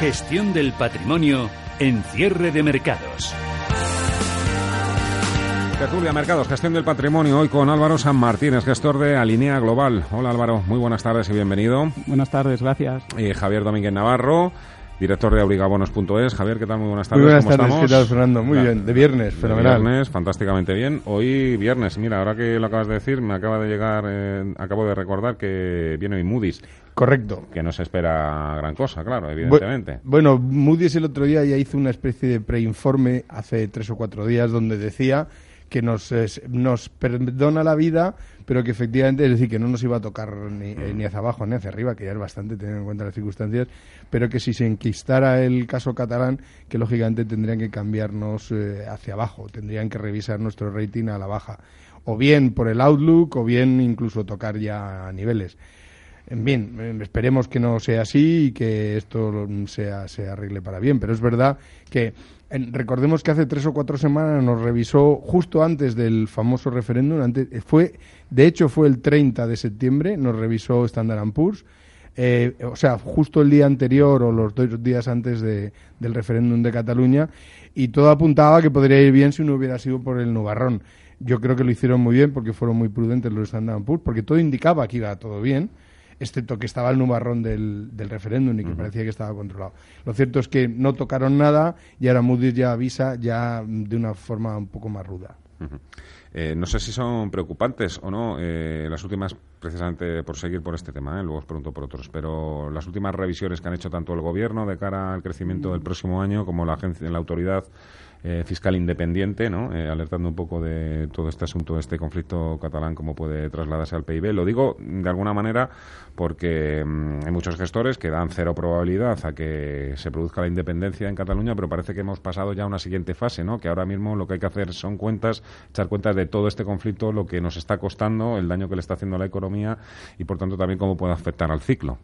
Gestión del patrimonio en cierre de mercados. Tertulia Mercados, gestión del patrimonio, hoy con Álvaro San Martínez, gestor de Alinea Global. Hola Álvaro, muy buenas tardes y bienvenido. Buenas tardes, gracias. Y Javier Domínguez Navarro, director de abrigabonos.es. Javier, ¿qué tal? Muy buenas tardes. Muy buenas ¿Cómo tardes, estamos? ¿qué tal, Fernando? Muy bien, de viernes, De fenomenal. Viernes, fantásticamente bien. Hoy viernes, mira, ahora que lo acabas de decir, me acaba de llegar, eh, acabo de recordar que viene hoy Moody's, Correcto. que no se espera gran cosa, claro, evidentemente. Bueno, Moody's el otro día ya hizo una especie de preinforme hace tres o cuatro días donde decía que nos, es- nos perdona la vida, pero que efectivamente, es decir, que no nos iba a tocar ni, eh, ni hacia abajo ni hacia arriba, que ya es bastante teniendo en cuenta las circunstancias, pero que si se enquistara el caso catalán, que lógicamente tendrían que cambiarnos eh, hacia abajo, tendrían que revisar nuestro rating a la baja, o bien por el outlook, o bien incluso tocar ya niveles. En bien, eh, esperemos que no sea así y que esto sea, se arregle para bien. Pero es verdad que recordemos que hace tres o cuatro semanas nos revisó justo antes del famoso referéndum. Antes, eh, fue, de hecho, fue el 30 de septiembre, nos revisó Standard Poor's. eh, o sea, justo el día anterior o los dos días antes de- del referéndum de Cataluña, y todo apuntaba que podría ir bien si no hubiera sido por el nubarrón. Yo creo que lo hicieron muy bien porque fueron muy prudentes los Standard Poor's, porque todo indicaba que iba todo bien, excepto que estaba el nubarrón del, del referéndum y que parecía que estaba controlado. Lo cierto es que no tocaron nada y ahora Moody's ya avisa ya mm, de una forma un poco más ruda. Eh, no sé si son preocupantes o no eh, las últimas, precisamente por seguir por este tema, ¿eh? luego os pregunto por otros, pero las últimas revisiones que han hecho tanto el gobierno de cara al crecimiento del próximo año como la agencia, la autoridad eh, fiscal independiente, ¿no? Eh, alertando un poco de todo este asunto, de este conflicto catalán, cómo puede trasladarse al PIB. Lo digo de alguna manera porque mm, hay muchos gestores que dan cero probabilidad a que se produzca la independencia en Cataluña, pero parece que hemos pasado ya a una siguiente fase, ¿no? Que ahora mismo lo que hay que hacer son cuentas, echar cuentas de todo este conflicto, lo que nos está costando, el daño que le está haciendo a la economía y, por tanto, también cómo puede afectar al ciclo.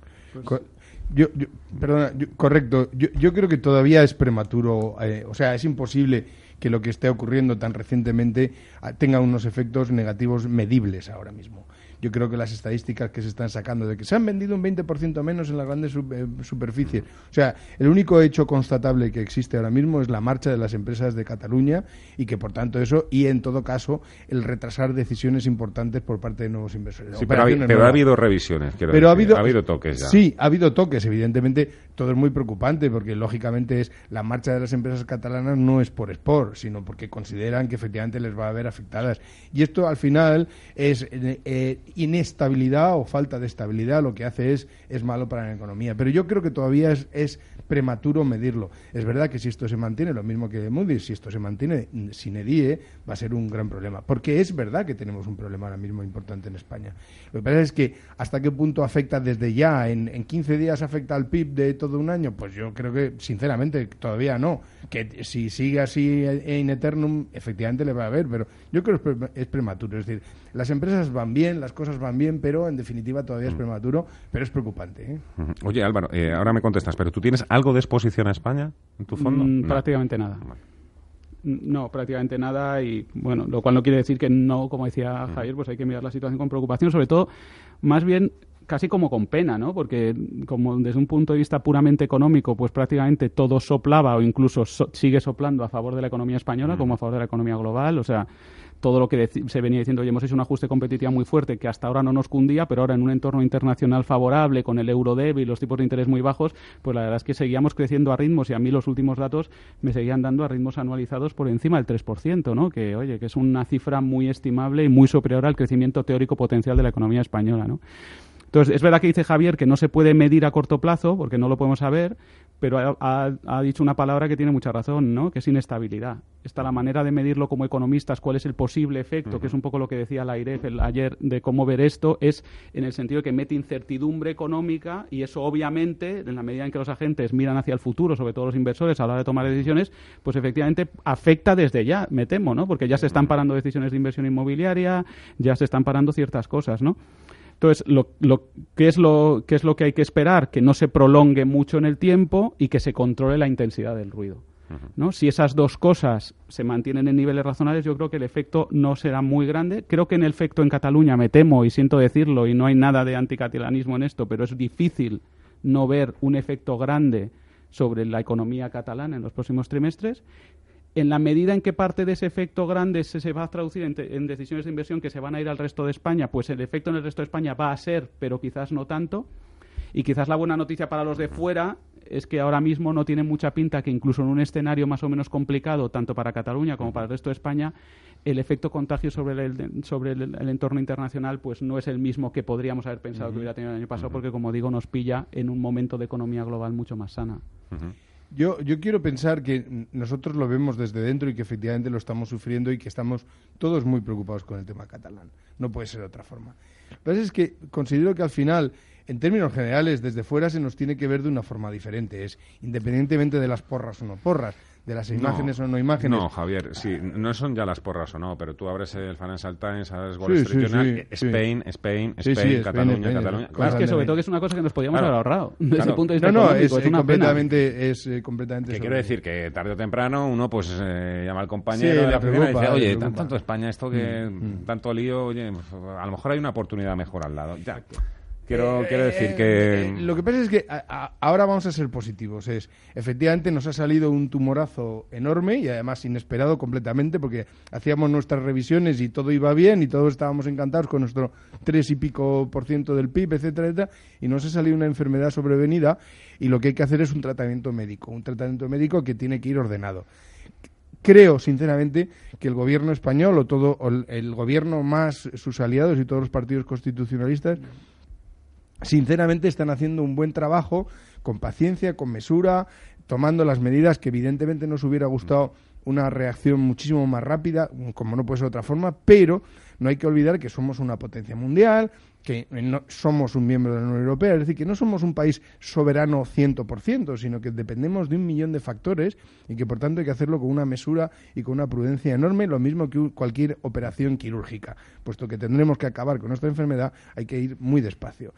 Co- Yo, yo- perdona, yo- correcto. Yo, yo creo que todavía es prematuro, eh, o sea, es imposible que lo que esté ocurriendo tan recientemente ah, tenga unos efectos negativos medibles ahora mismo. Yo creo que las estadísticas que se están sacando de que se han vendido un 20% menos en las grandes eh, superficies. O sea, el único hecho constatable que existe ahora mismo es la marcha de las empresas de Cataluña y que, por tanto, eso, y en todo caso, el retrasar decisiones importantes por parte de nuevos inversores. Sí, pero, ha, pero ha habido revisiones, quiero Pero ha decir. habido, toques ya. Sí, ha habido toques. Evidentemente, todo es muy preocupante porque, lógicamente, es la marcha de las empresas catalanas no es por sport, sino porque consideran que efectivamente les va a haber afectadas. Y esto, al final, es eh, eh, inestabilidad o falta de estabilidad. Lo que hace es, es malo para la economía. Pero yo creo que todavía es, es prematuro medirlo. Es verdad que si esto se mantiene, lo mismo que Moody's, si esto se mantiene sin EDIE, va a ser un gran problema. Porque es verdad que tenemos un problema ahora mismo importante en España. Lo que pasa es que hasta qué punto afecta desde ya, en, en 15 días afecta al PIB de todo un año, pues yo creo que, sinceramente, todavía no. Que si sigue así en eternum, efectivamente le va a haber, pero yo creo que es prematuro. Es decir, las empresas van bien, las cosas van bien, pero en definitiva todavía es prematuro, pero es preocupante. ¿eh? Ujú. Oye, Álvaro, eh, ahora me contestas, pero ¿tú tienes algo de exposición a España en tu fondo? Mm, No. Prácticamente nada. Vale. No, prácticamente nada y bueno, lo cual no quiere decir que no, como decía Javier, pues hay que mirar la situación con preocupación, sobre todo, más bien casi como con pena, ¿no? Porque como desde un punto de vista puramente económico, pues prácticamente todo soplaba o incluso so- sigue soplando a favor de la economía española como a favor de la economía global, o sea, todo lo que se venía diciendo, oye, hemos hecho un ajuste competitivo muy fuerte que hasta ahora no nos cundía, pero ahora en un entorno internacional favorable, con el euro débil, los tipos de interés muy bajos, pues la verdad es que seguíamos creciendo a ritmos y a mí los últimos datos me seguían dando a ritmos anualizados por encima del 3%, ¿no? Que, oye, que es una cifra muy estimable y muy superior al crecimiento teórico potencial de la economía española, ¿no? Entonces, es verdad que dice Javier que no se puede medir a corto plazo, porque no lo podemos saber, pero ha, ha- ha dicho una palabra que tiene mucha razón, ¿no? Que es inestabilidad. Está la manera de medirlo como economistas, cuál es el posible efecto, que es un poco lo que decía la IREF el- ayer de cómo ver esto, es en el sentido de que mete incertidumbre económica y eso obviamente, en la medida en que los agentes miran hacia el futuro, sobre todo los inversores a la hora de tomar decisiones, pues efectivamente afecta desde ya, me temo, ¿no? Porque ya se están parando decisiones de inversión inmobiliaria, ya se están parando ciertas cosas, ¿no? Entonces, lo, lo, ¿qué, es lo, ¿qué es lo que hay que esperar? Que no se prolongue mucho en el tiempo y que se controle la intensidad del ruido. ¿no? Si esas dos cosas se mantienen en niveles razonables, yo creo que el efecto no será muy grande. Creo que en el efecto en Cataluña, me temo, y siento decirlo, y no hay nada de anticatalanismo en esto, pero es difícil no ver un efecto grande sobre la economía catalana en los próximos trimestres en la medida en que parte de ese efecto grande se, se va a traducir en, te- en decisiones de inversión que se van a ir al resto de España, pues el efecto en el resto de España va a ser, pero quizás no tanto. Y quizás la buena noticia para los de fuera es que ahora mismo no tiene mucha pinta que incluso en un escenario más o menos complicado, tanto para Cataluña como para el resto de España, el efecto contagio sobre el, sobre el, el entorno internacional pues no es el mismo que podríamos haber pensado que hubiera tenido el año pasado, porque como digo, nos pilla en un momento de economía global mucho más sana. Yo, yo quiero pensar que nosotros lo vemos desde dentro y que efectivamente lo estamos sufriendo y que estamos todos muy preocupados con el tema catalán. No puede ser de otra forma. Lo que pasa es que considero que al final, en términos generales, desde fuera se nos tiene que ver de una forma diferente. Es independientemente de las porras o no porras, de las imágenes o no imágenes. No, Javier, sí, no son ya las porras o no, pero tú abres el Financial Times, abres Wall Sí, Street sí, Journal, sí, sí. Spain, Spain, Sí, sí, Spain, Spain, Cataluña, Spain, Cataluña. Claro, es que sobre todo que es una cosa que nos podíamos Claro. haber ahorrado desde Claro. el punto de No, vista no, económico. es, Es, una pena. completamente, es eh, completamente Que quiero decir que tarde o temprano uno pues eh, llama al compañero le de la oficina y dice, oye, tanto España, esto que Mm, tanto lío, oye, a lo mejor hay una oportunidad mejor al lado. Ya. Quiero, Eh, quiero decir eh, que... eh, lo que pasa es que a- a- ahora vamos a ser positivos. Es, efectivamente nos ha salido un tumorazo enorme y además inesperado completamente porque hacíamos nuestras revisiones y todo iba bien y todos estábamos encantados con nuestro tres y pico por ciento del PIB, etcétera, etcétera, y nos ha salido una enfermedad sobrevenida y lo que hay que hacer es un tratamiento médico, un tratamiento médico que tiene que ir ordenado creo sinceramente que el gobierno español o todo o el gobierno más sus aliados y todos los partidos constitucionalistas sinceramente están haciendo un buen trabajo con paciencia, con mesura, tomando las medidas que evidentemente nos hubiera gustado una reacción muchísimo más rápida, como no puede ser de otra forma, pero no hay que olvidar que somos una potencia mundial, que no, somos un miembro de la Unión Europea, es decir, que no somos un país soberano 100%, sino que dependemos de un millón de factores y que por tanto hay que hacerlo con una mesura y con una prudencia enorme, lo mismo que cualquier operación quirúrgica, puesto que tendremos que acabar con nuestra enfermedad, hay que ir muy despacio.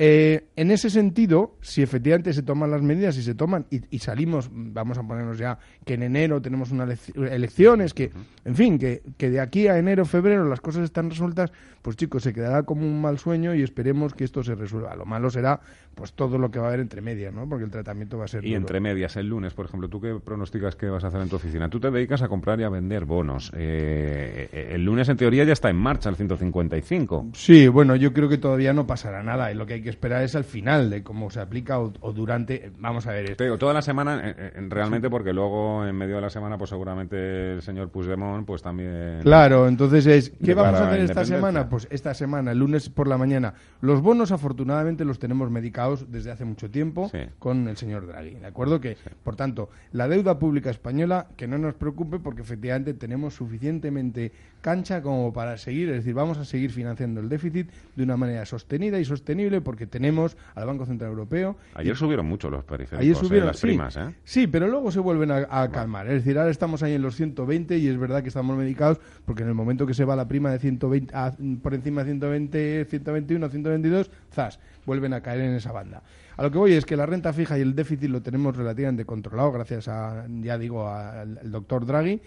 Eh, en ese sentido, si efectivamente se toman las medidas y se toman y, y salimos, vamos a ponernos ya que en enero tenemos unas elec- elecciones, que, en fin, que, que de aquí a enero, febrero las cosas están resueltas, pues chicos, se quedará como un mal sueño y esperemos que esto se resuelva. Lo malo será, pues todo lo que va a haber entre medias, ¿no? Porque el tratamiento va a ser Y duro. entre medias, el lunes, por ejemplo, ¿tú qué pronosticas que vas a hacer en tu oficina? Tú te dedicas a comprar y a vender bonos. Eh, eh, el lunes, en teoría, ya está en marcha el 155. Sí, bueno, yo creo que todavía no pasará nada y lo que hay que esperar es al final de cómo se aplica o, o durante. Vamos a ver esto. Te digo, toda la semana, eh, eh, realmente, porque luego, en medio de la semana, pues seguramente el señor Puigdemont, pues también... Claro, entonces es, ¿qué vamos a hacer esta semana? Pues esta semana, el lunes por la mañana. Los bonos, afortunadamente, los tenemos medicados desde hace mucho tiempo Sí. con el señor Draghi, ¿de acuerdo? Que, por tanto, la deuda pública española, que no nos preocupe porque efectivamente tenemos suficientemente cancha como para seguir, es decir, vamos a seguir financiando el déficit de una manera sostenida y sostenible porque tenemos al Banco Central Europeo Ayer subieron mucho los periféricos, Ayer eh, subieron las sí, primas, ¿eh? Sí, pero luego se vuelven a, a calmar. Es decir, ahora estamos ahí en los 120 y es verdad que estamos medicados porque en el momento que se va la prima de 120 a- por encima de 120, 121, 122, zas, vuelven a caer en esa banda. A lo que voy es que la renta fija y el déficit lo tenemos relativamente controlado gracias a, ya digo, al al doctor Draghi.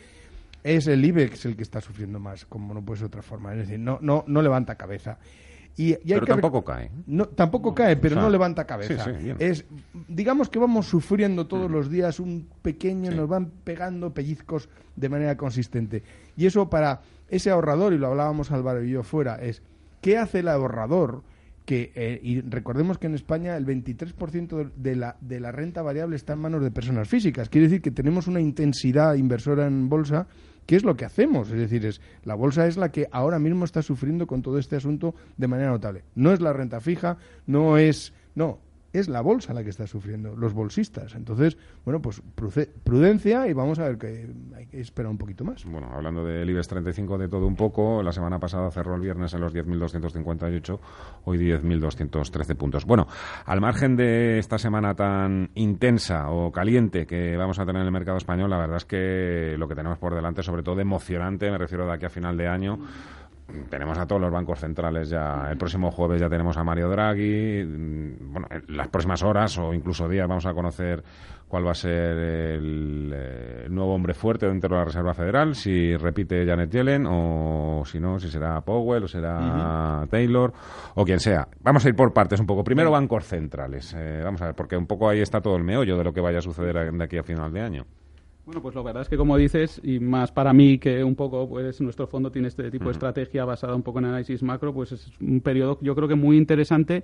Es el IBEX el que está sufriendo más, como no puede ser de otra forma. Es decir, no, no, no levanta cabeza. Y, y hay Pero que tampoco cae. no, tampoco cae, pero o sea, no levanta cabeza. sí, sí, es, digamos que vamos sufriendo todos Mm. los días un pequeño, Sí. nos van pegando pellizcos de manera consistente. Y eso para ese ahorrador, y lo hablábamos Álvaro y yo fuera, es ¿qué hace el ahorrador? Que, eh, y recordemos que en España el 23% de- de la, de la renta variable está en manos de personas físicas. Quiere decir que tenemos una intensidad inversora en bolsa ¿qué es lo que hacemos? Es decir, es, la bolsa es la que ahora mismo está sufriendo con todo este asunto de manera notable. No es la renta fija, no es... No, es la bolsa la que está sufriendo, los bolsistas. Entonces, bueno, pues prudencia y vamos a ver que hay que esperar un poquito más. Bueno, hablando del IBEX 35 de todo un poco, la semana pasada cerró el viernes en los 10.258, hoy 10.213 puntos. Bueno, al margen de esta semana tan intensa o caliente que vamos a tener en el mercado español, la verdad es que lo que tenemos por delante, sobre todo emocionante, me refiero de aquí a final de año, tenemos a todos los bancos centrales ya. El próximo jueves ya tenemos a Mario Draghi. Mm, bueno, en las próximas horas o incluso días vamos a conocer cuál va a ser el, eh, nuevo hombre fuerte dentro de la Reserva Federal, si repite Janet Yellen o si no, si será Powell o será Taylor o quien sea. Vamos a ir por partes un poco. Primero bancos centrales. Eh, vamos a ver, porque un poco ahí está todo el meollo de lo que vaya a suceder de aquí a final de año. Bueno, pues la verdad es que como dices, y más para mí que un poco, pues nuestro fondo tiene este tipo de estrategia basada un poco en análisis macro, pues es un periodo yo creo que muy interesante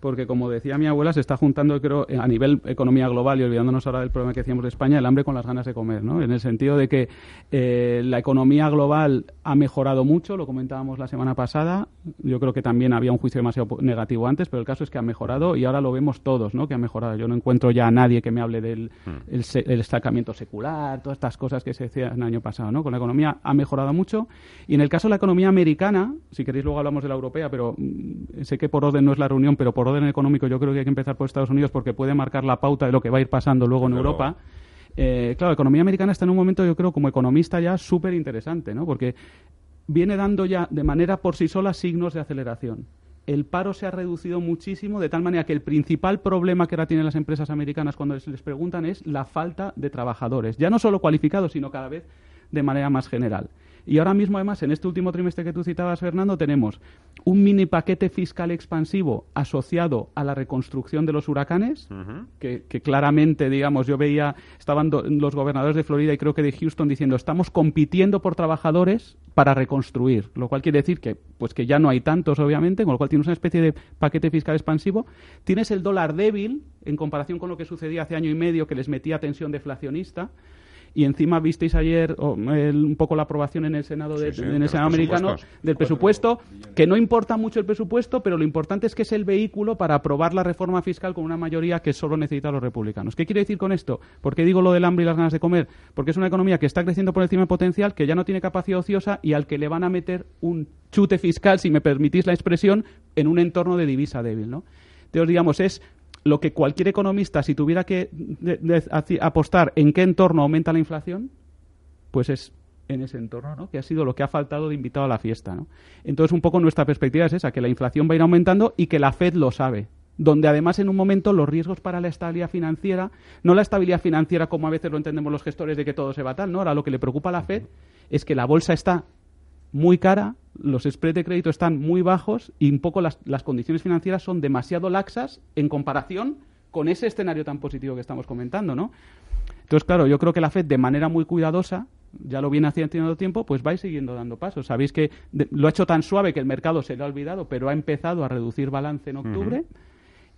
porque como decía mi abuela, se está juntando, creo, a nivel economía global y olvidándonos ahora del problema que decíamos de España, el hambre con las ganas de comer, ¿no? En el sentido de que eh, la economía global ha mejorado mucho, lo comentábamos la semana pasada, yo creo que también había un juicio demasiado negativo antes, pero el caso es que ha mejorado y ahora lo vemos todos, ¿no? Que ha mejorado. Yo no encuentro ya a nadie que me hable del mm. el, estancamiento secular, todas estas cosas que se decían el año pasado, ¿no? Con la economía ha mejorado mucho y en el caso de la economía americana, si queréis luego hablamos de la europea, pero mm, sé que por orden no es la reunión, pero por orden económico yo creo que hay que empezar por Estados Unidos porque puede marcar la pauta de lo que va a ir pasando luego en Europa. Eh, claro, la economía americana está en un momento, yo creo, como economista ya súper interesante, ¿no? Porque viene dando ya de manera por sí sola signos de aceleración. El paro se ha reducido muchísimo, de tal manera que el principal problema que ahora tienen las empresas americanas cuando les, les preguntan es la falta de trabajadores, ya no solo cualificados, sino cada vez de manera más general. Y ahora mismo, además, en este último trimestre que tú citabas, Fernando, tenemos un mini paquete fiscal expansivo asociado a la reconstrucción de los huracanes, que, claramente, digamos, yo veía, estaban los gobernadores de Florida y creo que de Houston diciendo, estamos compitiendo por trabajadores para reconstruir, lo cual quiere decir que, pues que ya no hay tantos, obviamente, con lo cual tienes una especie de paquete fiscal expansivo. Tienes el dólar débil en comparación con lo que sucedía hace año y medio, que les metía tensión deflacionista y encima visteis ayer un poco la aprobación en el Senado, de, en el Senado americano del presupuesto, que no importa mucho el presupuesto, pero lo importante es que es el vehículo para aprobar la reforma fiscal con una mayoría que solo necesitan los republicanos. ¿Qué quiere decir con esto? ¿Por qué digo lo del hambre y las ganas de comer? Porque es una economía que está creciendo por encima del potencial, que ya no tiene capacidad ociosa y al que le van a meter un chute fiscal, si me permitís la expresión, en un entorno de divisa débil, ¿no? Entonces, digamos, es lo que cualquier economista, si tuviera que apostar en qué entorno aumenta la inflación, pues es en ese entorno, ¿no? que ha sido lo que ha faltado de invitado a la fiesta. ¿no? Entonces, un poco nuestra perspectiva es esa, que la inflación va a ir aumentando y que la Fed lo sabe. Donde además en un momento los riesgos para la estabilidad financiera, no la estabilidad financiera como a veces lo entendemos los gestores de que todo se va tal, no, ahora lo que le preocupa a la Fed es que la bolsa está muy cara, los spreads de crédito están muy bajos y un poco las, las condiciones financieras son demasiado laxas en comparación con ese escenario tan positivo que estamos comentando, ¿no? Entonces, claro, yo creo que la Fed, de manera muy cuidadosa, ya lo viene haciendo tiempo, pues va siguiendo dando pasos. Sabéis que lo ha hecho tan suave que el mercado se le ha olvidado, pero ha empezado a reducir balance en octubre.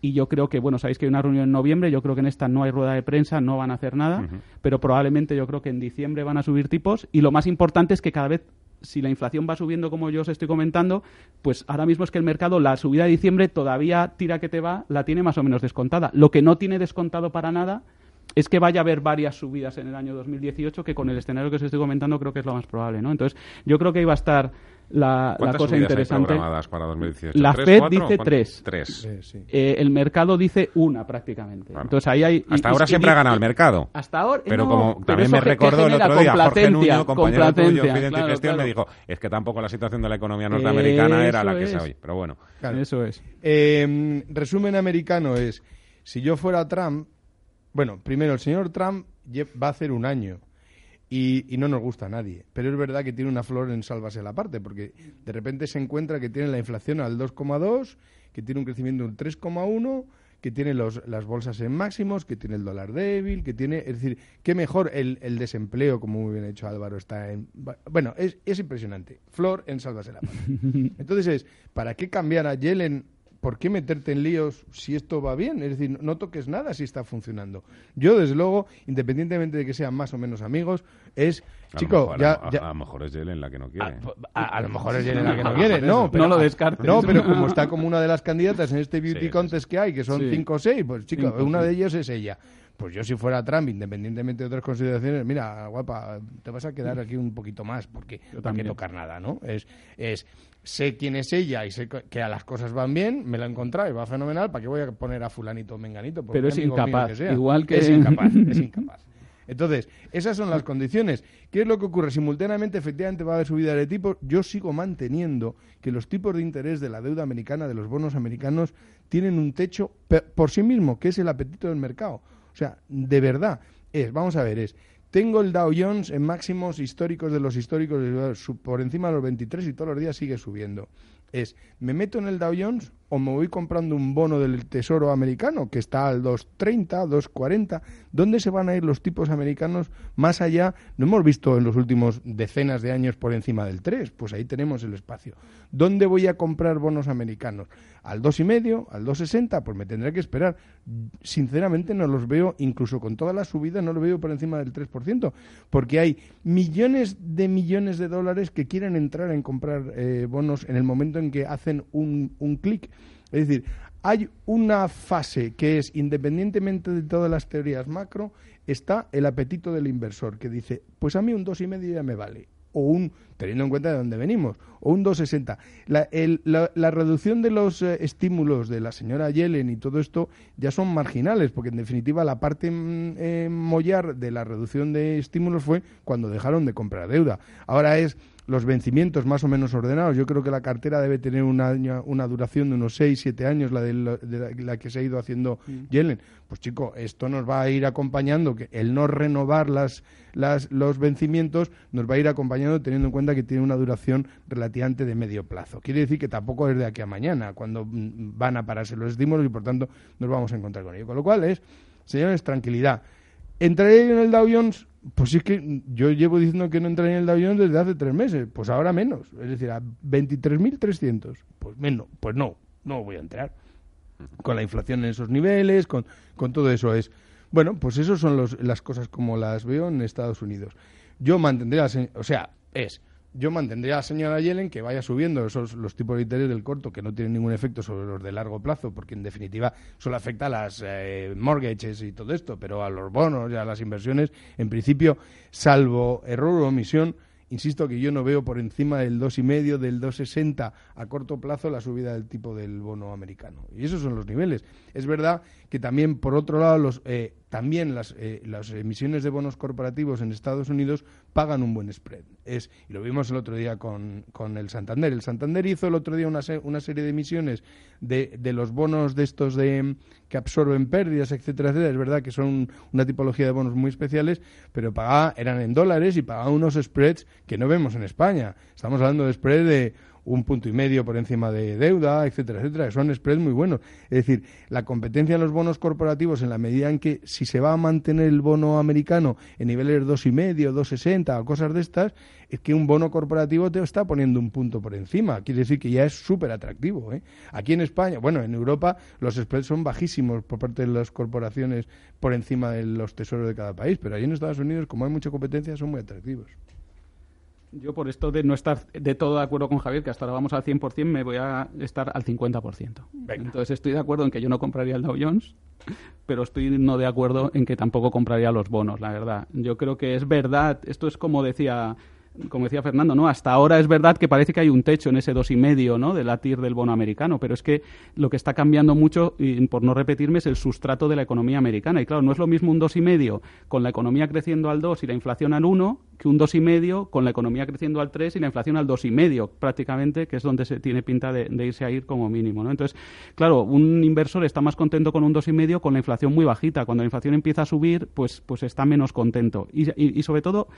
Y yo creo que, bueno, sabéis que hay una reunión en noviembre, yo creo que en esta no hay rueda de prensa, no van a hacer nada, pero probablemente yo creo que en diciembre van a subir tipos. Y lo más importante es que cada vez si la inflación va subiendo como yo os estoy comentando, pues ahora mismo es que el mercado, la subida de diciembre todavía tira que te va, la tiene más o menos descontada. Lo que no tiene descontado para nada es que vaya a haber varias subidas en el año 2018, que con el escenario que os estoy comentando creo que es lo más probable, ¿no? Entonces, yo creo que iba a estar la, cosa interesante. para 2018? La Fed dice tres. Tres. Eh, el mercado dice una prácticamente. Entonces ahí hay. Hasta ahora siempre ha ganado el mercado. Hasta ahora. Pero como también me recordó el otro día Jorge Nuño, compañero tuyo, claro, Gestión, me dijo: es que tampoco la situación de la economía norteamericana era la que es hoy. Pero bueno. Eso es. Eh, resumen americano es: si yo fuera Trump. Bueno, primero, el señor Trump va a hacer un año y, no nos gusta a nadie. Pero es verdad que tiene una flor en sálvase la parte, porque de repente se encuentra que tiene la inflación al 2,2, que tiene un crecimiento del 3,1, que tiene los, las bolsas en máximos, que tiene el dólar débil, que tiene... Es decir, qué mejor el, el desempleo, como muy bien ha dicho Álvaro, está en... Bueno, es, es impresionante. Flor en sálvase la parte. Entonces es, ¿para qué cambiar a Yellen ¿por qué meterte en líos si esto va bien? Es decir, no toques nada si está funcionando. Yo, desde luego, independientemente de que sean más o menos amigos, es... Chico, ya, a, lo mejor es Yellen la que no quiere. A, lo mejor es Yellen la que no quiere, no, pero, no lo descartes. No, pero como está como una de las candidatas en este beauty contest que hay, que son cinco o seis, pues chico, una de ellos es ella. Pues yo si fuera Trump, independientemente de otras consideraciones, mira, guapa, te vas a quedar aquí un poquito más porque no hay que tocar nada, ¿no? Es, es sé quién es ella y sé que a las cosas van bien, me la he encontrado y va fenomenal, ¿para qué voy a poner a fulanito o menganito? Pero es incapaz, igual que... Es incapaz, es incapaz. Entonces, esas son las condiciones. ¿Qué es lo que ocurre? Simultáneamente, efectivamente, va a haber subida de tipos. Yo sigo manteniendo que los tipos de interés de la deuda americana, de los bonos americanos, tienen un techo por sí mismo, que es el apetito del mercado. O sea, de verdad, es, vamos a ver, es, tengo el Dow Jones en máximos históricos de los históricos, por encima de los 23 y todos los días sigue subiendo. Es, ¿me meto en el Dow Jones o me voy comprando un bono del Tesoro americano que está al 2.30, 2.40. ¿Dónde se van a ir los tipos americanos más allá? No hemos visto en los últimos decenas de años por encima del 3, pues ahí tenemos el espacio. ¿Dónde voy a comprar bonos americanos? ¿Al 2.5? ¿Al 2.60? Pues me tendré que esperar. Sinceramente no los veo, incluso con toda la subida, no lo veo por encima del 3%, porque hay millones de millones de dólares que quieren entrar en comprar eh, bonos en el momento en que hacen un, un clic. Es decir, hay una fase que es, independientemente de todas las teorías macro, está el apetito del inversor, que dice, pues a mí un dos y medio ya me vale o un, teniendo en cuenta de dónde venimos, o un 2,60. La, la, reducción de los eh, estímulos de la señora Yellen y todo esto ya son marginales, porque en definitiva la parte mm, eh, mollar de la reducción de estímulos fue cuando dejaron de comprar deuda. Ahora es los vencimientos más o menos ordenados. Yo creo que la cartera debe tener una, una duración de unos 6, 7 años, la de, la, que se ha ido haciendo mm. Yellen. Pues chico, esto nos va a ir acompañando, que el no renovar las, las, los vencimientos nos va a ir acompañando teniendo en cuenta que tiene una duración relativamente de medio plazo. Quiere decir que tampoco es de aquí a mañana, cuando mm, van a pararse los estímulos y por tanto nos vamos a encontrar con ello. Con lo cual es, señores, tranquilidad. ¿Entraré en el Dow Jones? Pues es que yo llevo diciendo que no entraría en el Dow Jones desde hace tres meses. Pues ahora menos. Es decir, a 23.300. Pues menos. Pues no, no voy a entrar. Con la inflación en esos niveles, con, con todo eso es... Bueno, pues eso son los, las cosas como las veo en Estados Unidos. Yo mantendría... O sea, es yo mantendría a la señora Yellen que vaya subiendo esos, los tipos de interés del corto que no tienen ningún efecto sobre los de largo plazo, porque en definitiva solo afecta a las eh, mortgages y todo esto, pero a los bonos y a las inversiones, en principio, salvo error o omisión, Insisto que yo no veo por encima del 2,5, del 2,60 a corto plazo la subida del tipo del bono americano. Y esos son los niveles. Es verdad que también, por otro lado, los, eh, también las, eh, las, emisiones de bonos corporativos en Estados Unidos pagan un buen spread. Es, y lo vimos el otro día con, con el Santander. El Santander hizo el otro día una, una serie de emisiones de, de, los bonos de estos de que absorben pérdidas, etcétera, etcétera. Es verdad que son una tipología de bonos muy especiales, pero pagaba, eran en dólares y pagaban unos spreads que no vemos en España. Estamos hablando de spread de un punto y medio por encima de deuda, etcétera, etcétera, son spreads muy buenos. Es decir, la competencia en los bonos corporativos, en la medida en que si se va a mantener el bono americano en niveles dos y medio, dos sesenta o cosas de estas, es que un bono corporativo te está poniendo un punto por encima. Quiere decir que ya es súper atractivo. ¿eh? Aquí en España, bueno, en Europa los spreads son bajísimos por parte de las corporaciones por encima de los tesoros de cada país, pero ahí en Estados Unidos, como hay mucha competencia, son muy atractivos. Yo por esto de no estar de todo de acuerdo con Javier, que hasta ahora vamos al 100%, me voy a estar al 50%. Entonces estoy de acuerdo en que yo no compraría el Dow Jones, pero estoy no de acuerdo en que tampoco compraría los bonos, la verdad. Yo creo que es verdad, esto es como decía como decía Fernando, ¿no? Hasta ahora es verdad que parece que hay un techo en ese dos y medio, ¿no? De latir del bono americano, pero es que lo que está cambiando mucho, y por no repetirme, es el sustrato de la economía americana. Y claro, no es lo mismo un dos y medio con la economía creciendo al dos y la inflación al uno que un dos y medio con la economía creciendo al tres y la inflación al dos y medio, prácticamente, que es donde se tiene pinta de, irse a ir como mínimo, ¿no? Entonces, claro, un inversor está más contento con un dos y medio con la inflación muy bajita. Cuando la inflación empieza a subir, pues, pues está menos contento. y sobre todo,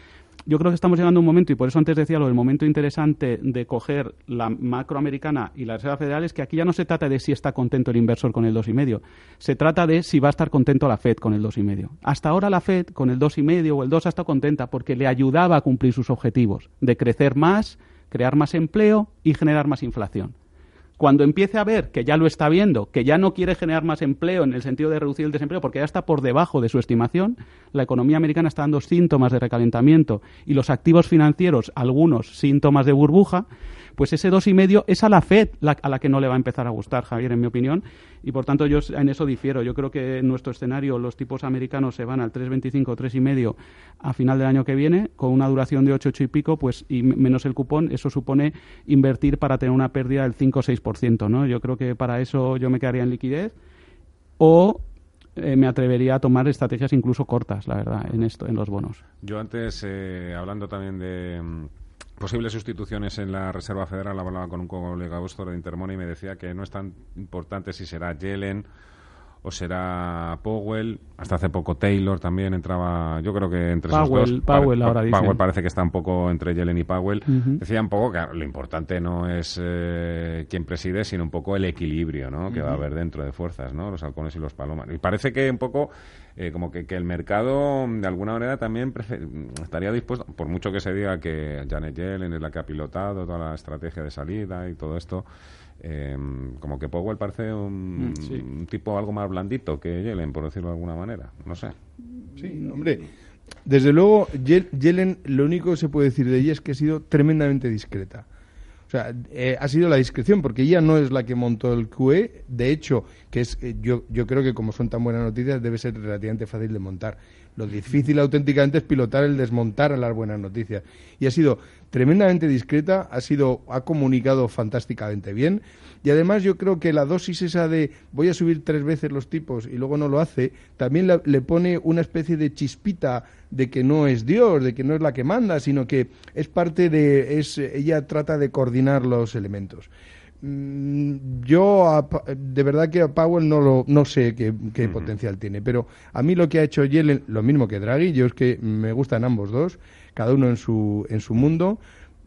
yo creo que estamos llegando a un momento, y por eso antes decía lo del momento interesante de coger la macroamericana y la Reserva Federal, es que aquí ya no se trata de si está contento el inversor con el 2,5. Se trata de si va a estar contento la Fed con el 2,5. Hasta ahora la Fed con el 2,5 o el 2 ha estado contenta porque le ayudaba a cumplir sus objetivos de crecer más, crear más empleo y generar más inflación. Cuando empiece a ver que ya lo está viendo, que ya no quiere generar más empleo en el sentido de reducir el desempleo, porque ya está por debajo de su estimación, la economía americana está dando síntomas de recalentamiento y los activos financieros, algunos síntomas de burbuja, pues ese dos y medio es a la Fed a la que no le va a empezar a gustar, Javier, en mi opinión, y por tanto yo en eso difiero. Yo creo que en nuestro escenario los tipos americanos se van al 3,25 3 y medio a final del año que viene, con una duración de 8, 8 y pico, pues y menos el cupón, eso supone invertir para tener una pérdida del 5 o 6%, ¿no? Yo creo que para eso yo me quedaría en liquidez o eh, me atrevería a tomar estrategias incluso cortas, la verdad, en esto, en los bonos. Yo antes, eh, hablando también de mm, posibles sustituciones en la Reserva Federal, hablaba con un colega vuestro de Intermoney y me decía que no es tan importante si será Yellen o será Powell. Hasta hace poco Taylor también entraba, yo creo que entre Powell, esos dos. Powell ahora Powell parece que está un poco entre Yellen y Powell. Decía un poco que lo importante no es eh, quién preside, sino un poco el equilibrio ¿no? que va a haber dentro de fuerzas, ¿no? los halcones y los palomas. Y parece que un poco eh, como que, que, el mercado de alguna manera también estaría dispuesto, por mucho que se diga que Janet Yellen es la que ha pilotado toda la estrategia de salida y todo esto, eh, como que Powell parece un, Mm, sí. un tipo algo más blandito que Yellen, por decirlo de alguna manera. No sé. Sí, hombre. Desde luego, Ye- Yellen, lo único que se puede decir de ella es que ha sido tremendamente discreta. Sea, eh, ha sido la discreción, porque ella no es la que montó el QE. De hecho, que es eh, yo, yo creo que como son tan buenas noticias, debe ser relativamente fácil de montar. Lo difícil auténticamente es pilotar el desmontar a las buenas noticias. Y ha sido tremendamente discreta, ha sido, ha comunicado fantásticamente bien. Y además yo creo que la dosis esa de voy a subir tres veces los tipos y luego no lo hace, también le pone una especie de chispita de que no es Dios, de que no es la que manda, sino que es parte de, es, ella trata de coordinar los elementos. Mm, Yo a de verdad que a Powell no lo no sé qué, qué potencial tiene, pero a mí lo que ha hecho Yellen, lo mismo que Draghi, yo es que me gustan ambos dos, cada uno en su en su mundo,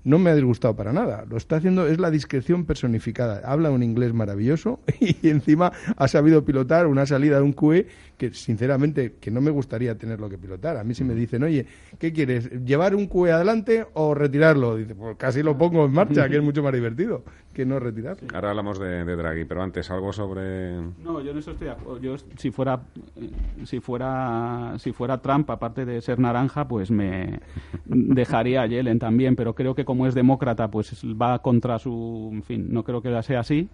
no me ha disgustado para nada. Lo está haciendo, es la discreción personificada. Habla un inglés maravilloso y encima ha sabido pilotar una salida de un QE que, sinceramente, que no me gustaría tenerlo que pilotar. A mí si me dicen, oye, ¿qué quieres? ¿Llevar un QE adelante o retirarlo? Dice, pues casi lo pongo en marcha, que es mucho más divertido que no retirarlo. Ahora hablamos de, de Draghi, pero antes algo sobre... No, yo en eso estoy de acuerdo. Yo si fuera eh, si fuera si fuera Trump, aparte de ser naranja, pues me dejaría a Yellen también, pero creo que como es demócrata, pues va contra su, en fin, no creo que sea así.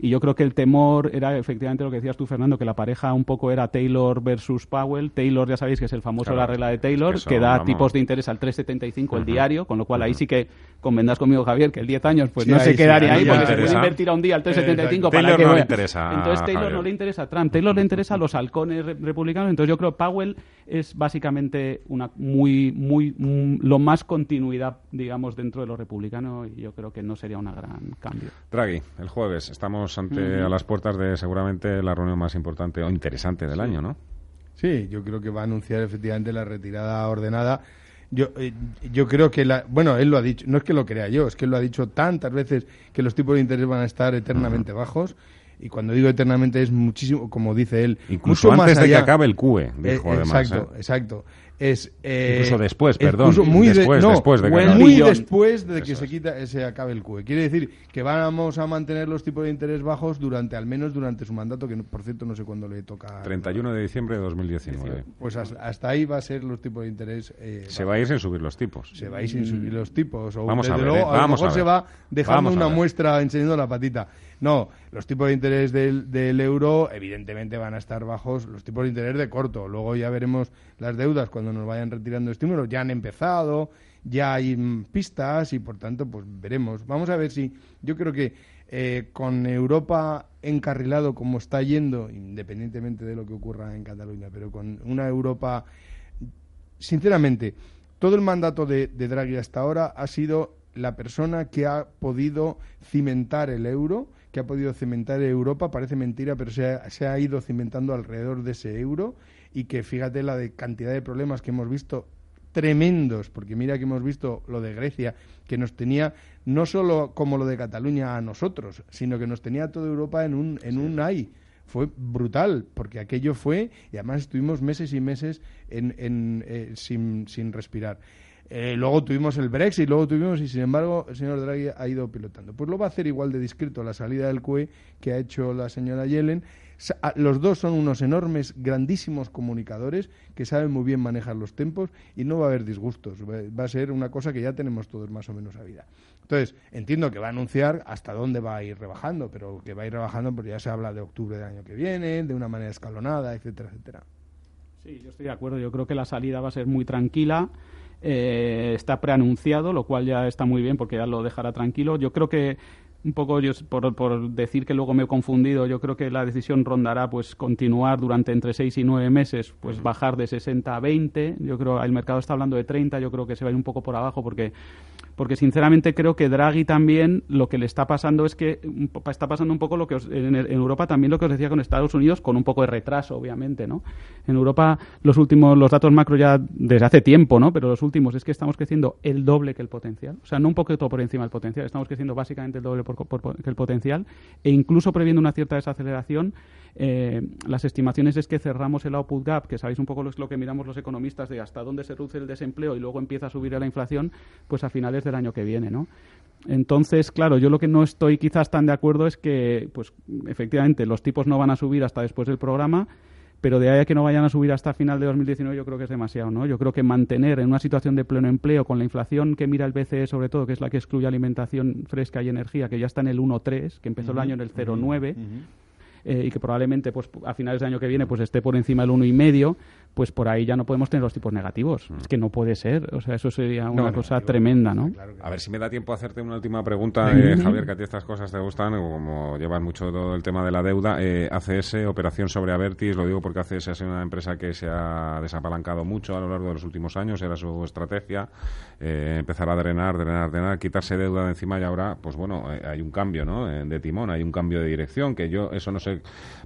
Y yo creo que el temor era efectivamente lo que decías tú, Fernando, que la pareja un poco era Taylor versus Powell. Taylor, ya sabéis que es el famoso Claro. la regla de Taylor, Eso, que da vamos. tipos de interés al 3,75 el diario, con lo cual ahí sí que convendrás conmigo, Javier, que el 10 años pues Sí, no ahí se sí, quedaría ahí porque se puede invertir a un día al 3,75 Exacto. para Taylor que no le interesa, Entonces Taylor Javier. no le interesa a Trump, Taylor le interesa a los halcones re- republicanos, entonces yo creo que Powell es básicamente una muy muy mm, lo más continuidad, digamos, dentro de los republicanos y yo creo que no sería un gran cambio. Draghi, el jueves. Estamos ante a las puertas de seguramente la reunión más importante o interesante del año, ¿no? Sí, yo creo que va a anunciar efectivamente la retirada ordenada. Yo, eh, yo creo que, la, bueno, él lo ha dicho, no es que lo crea yo, es que él lo ha dicho tantas veces que los tipos de interés van a estar eternamente bajos. Y cuando digo eternamente es muchísimo, como dice él, Incluso mucho más antes de que acabe el QE, dijo Eh, además. exacto, ¿eh? exacto. Es, eh, Incluso después, perdón, incluso muy de- después, no, después de que muy. Billón. después de que Eso se es. quita, se acabe el QE. Quiere decir que vamos a mantener los tipos de interés bajos durante, al menos durante su mandato, que por cierto no sé cuándo le toca. 31 de diciembre de 2019. Pues hasta, hasta ahí va a ser los tipos de interés. Se va a ir sin subir los tipos. se va a ir sin subir los tipos. O Vamos a desde ver, luego, eh, a vamos lo a mejor se ver. va dejando Vamos a una ver. muestra enseñando la patita. No, los tipos de interés del, euro evidentemente van a estar bajos, los tipos de interés de corto. Luego ya veremos las deudas cuando nos vayan retirando estímulos. Ya han empezado, ya hay mm, pistas y por tanto pues veremos. Vamos a ver si yo creo que eh, con Europa encarrilado como está yendo, independientemente de lo que ocurra en Cataluña, pero con una Europa sinceramente, todo el mandato de Draghi hasta ahora ha sido la persona que ha podido cimentar el euro, que ha podido cimentar Europa, parece mentira, pero se ha, se ha ido cimentando alrededor de ese euro y que fíjate la de cantidad de problemas que hemos visto tremendos, porque mira que hemos visto lo de Grecia, que nos tenía no solo como lo de Cataluña a nosotros, sino que nos tenía a toda Europa en un, en un ay. Fue brutal, porque aquello fue, y además estuvimos meses y meses en, en, eh, sin, sin respirar. Eh, luego tuvimos el Brexit, luego tuvimos, y sin embargo, el señor Draghi ha ido pilotando. Pues lo va a hacer igual de discreto la salida del CUE que ha hecho la señora Yellen. Los dos son unos enormes, grandísimos comunicadores que saben muy bien manejar los tempos y no va a haber disgustos. Va a ser una cosa que ya tenemos todos más o menos a vida. Entonces, entiendo que va a anunciar hasta dónde va a ir rebajando, pero que va a ir rebajando porque ya se habla de octubre del año que viene, de una manera escalonada, etcétera, etcétera. Sí, yo estoy de acuerdo. Yo creo que la salida va a ser muy tranquila. Eh, está preanunciado, lo cual ya está muy bien porque ya lo dejará tranquilo. Yo creo que un poco yo, por, por, decir que luego me he confundido, yo creo que la decisión rondará pues continuar durante entre 6 y 9 meses, pues bajar de 60 a 20. Yo creo el mercado está hablando de 30, yo creo que se va a ir un poco por abajo porque porque sinceramente creo que Draghi también lo que le está pasando es que está pasando un poco lo que en, Europa también lo que os decía con Estados Unidos con un poco de retraso obviamente no en Europa los últimos los datos macro ya desde hace tiempo no pero los últimos es que estamos creciendo el doble que el potencial. O sea no un poquito por encima del potencial estamos creciendo básicamente el doble que el potencial. E incluso previendo una cierta desaceleración eh, las estimaciones es que cerramos el output gap, que sabéis un poco lo, lo que miramos los economistas de hasta dónde se reduce el desempleo y luego empieza a subir la inflación, pues a finales del año que viene, ¿no? Entonces, claro, yo lo que no estoy quizás tan de acuerdo es que, pues, efectivamente, los tipos no van a subir hasta después del programa, pero de ahí a que no vayan a subir hasta final de 2019 yo creo que es demasiado, ¿no? Yo creo que mantener en una situación de pleno empleo con la inflación que mira el BCE sobre todo, que es la que excluye alimentación fresca y energía, que ya está en el 1,3, que empezó el año en el 0,9, eh, y que probablemente pues a finales del año que viene pues esté por encima del uno y medio pues por ahí ya no podemos tener los tipos negativos. Es que no puede ser. O sea, eso sería una cosa tremenda, ¿no? A ver si me da tiempo a hacerte una última pregunta, eh, Javier, que a ti estas cosas te gustan, como llevas mucho todo el tema de la deuda. Eh, ACS, operación sobre Avertis, lo digo porque ACS es una empresa que se ha desapalancado mucho a lo largo de los últimos años, era su estrategia, eh, empezar a drenar, drenar, drenar, quitarse deuda de encima y ahora, pues bueno, hay un cambio, ¿no? de timón, hay un cambio de dirección, que yo eso no sé,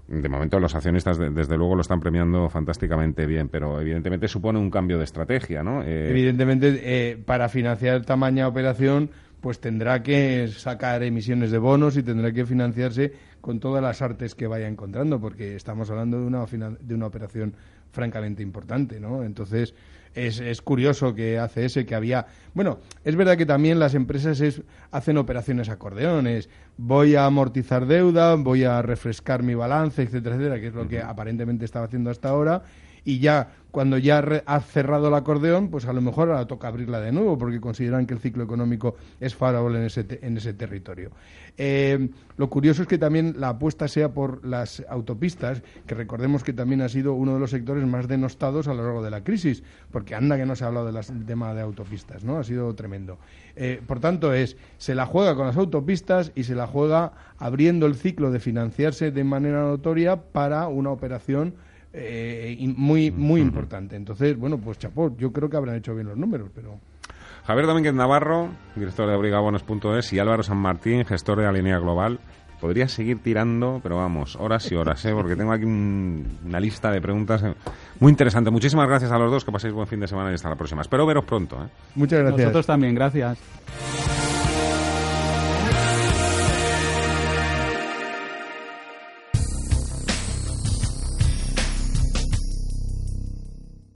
de momento los accionistas desde luego lo están premiando fantásticamente bien pero evidentemente supone un cambio de estrategia, ¿no? Eh, evidentemente, eh, para financiar tamaña operación, pues tendrá que sacar emisiones de bonos y tendrá que financiarse con todas las artes que vaya encontrando, porque estamos hablando de una, de una operación francamente importante, ¿no? Entonces, es, es, curioso que hace ese que había. Bueno, es verdad que también las empresas es, hacen operaciones acordeones. Voy a amortizar deuda, voy a refrescar mi balance, etcétera, etcétera, que es lo que aparentemente estaba haciendo hasta ahora y ya cuando ya ha cerrado el acordeón, pues a lo mejor ahora toca abrirla de nuevo porque consideran que el ciclo económico es favorable en ese, en ese territorio. Eh, lo curioso es que también la apuesta sea por las autopistas, que recordemos que también ha sido uno de los sectores más denostados a lo largo de la crisis, porque anda que no se ha hablado del tema de autopistas, ¿no? Ha sido tremendo. Eh, por tanto, es, se la juega con las autopistas y se la juega abriendo el ciclo de financiarse de manera notoria para una operación eh, muy, muy importante. Entonces, bueno, pues chapó, yo creo que habrán hecho bien los números, pero... Javier Domínguez Navarro, director de abrigabonos.es, y Álvaro San Martín, gestor de la línea global. Podría seguir tirando, pero vamos, horas y horas, ¿eh? porque tengo aquí una lista de preguntas eh, muy interesante. Muchísimas gracias a los dos, que paséis buen fin de semana y hasta la próxima. Espero veros pronto. ¿eh? Muchas gracias. Nosotros también, gracias.